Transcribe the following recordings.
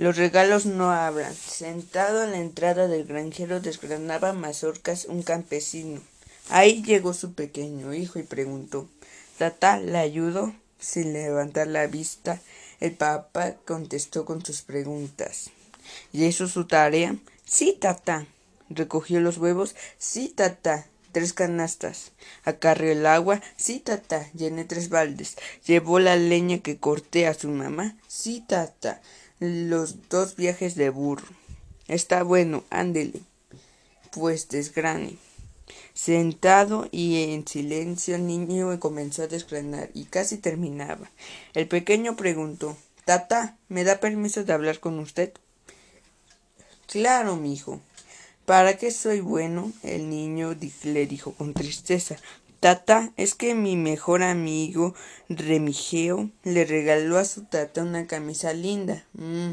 Los regalos no hablan. Sentado a la entrada del granjero desgranaba mazorcas un campesino. Ahí llegó su pequeño hijo y preguntó ¿Tata le ayudo? Sin levantar la vista, el papá contestó con sus preguntas. ¿Y eso su tarea? Sí, tata. ¿Recogió los huevos? Sí, tata. Tres canastas. ¿Acarrió el agua? Sí, tata. Llené tres baldes. ¿Llevó la leña que corté a su mamá? Sí, tata los dos viajes de burro. Está bueno, ándele. Pues desgrane. Sentado y en silencio el niño comenzó a desgranar y casi terminaba. El pequeño preguntó Tata, ¿me da permiso de hablar con usted? Claro, mi hijo. ¿Para qué soy bueno? El niño le dijo con tristeza. Tata, es que mi mejor amigo Remigeo le regaló a su tata una camisa linda. Mm.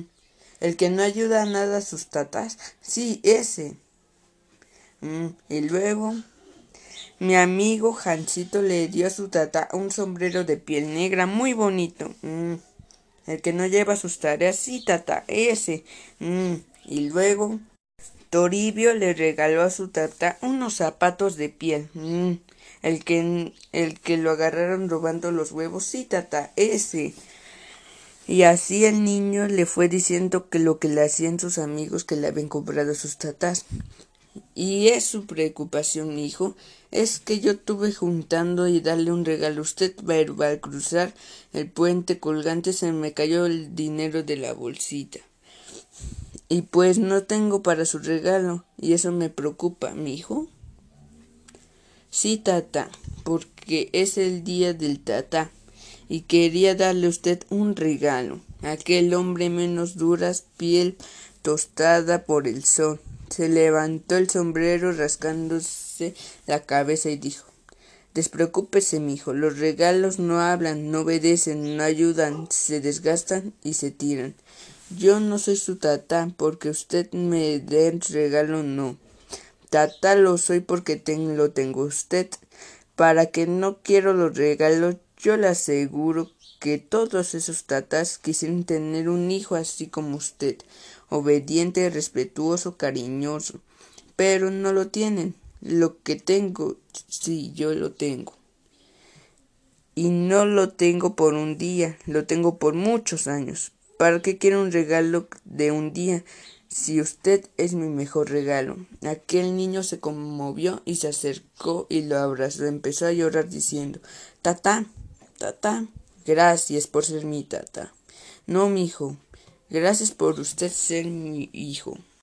El que no ayuda nada a sus tatas. Sí, ese. Mm. Y luego mi amigo Jancito le dio a su tata un sombrero de piel negra muy bonito. Mm. El que no lleva sus tareas. Sí, tata, ese. Y luego Toribio le regaló a su tata unos zapatos de piel el que, el que lo agarraron robando los huevos, sí, tata, ese. Y así el niño le fue diciendo que lo que le hacían sus amigos que le habían comprado sus tatas. Y es su preocupación, hijo, es que yo tuve juntando y darle un regalo a usted, pero al cruzar el puente colgante se me cayó el dinero de la bolsita. Y pues no tengo para su regalo, y eso me preocupa, mi hijo. Sí, tata, porque es el día del tata y quería darle a usted un regalo. Aquel hombre menos duras, piel tostada por el sol. Se levantó el sombrero rascándose la cabeza y dijo Despreocúpese, mijo, los regalos no hablan, no obedecen, no ayudan, se desgastan y se tiran. Yo no soy su tata, porque usted me dé regalo no. Tata lo soy porque lo tengo usted. Para que no quiero los regalos, yo le aseguro que todos esos tatas quisieran tener un hijo así como usted, obediente, respetuoso, cariñoso, pero no lo tienen. Lo que tengo, sí, yo lo tengo. Y no lo tengo por un día, lo tengo por muchos años. ¿Para qué quiero un regalo de un día? Si usted es mi mejor regalo. Aquel niño se conmovió y se acercó y lo abrazó. Empezó a llorar diciendo Tata, tata, gracias por ser mi tata. No, mi hijo, gracias por usted ser mi hijo.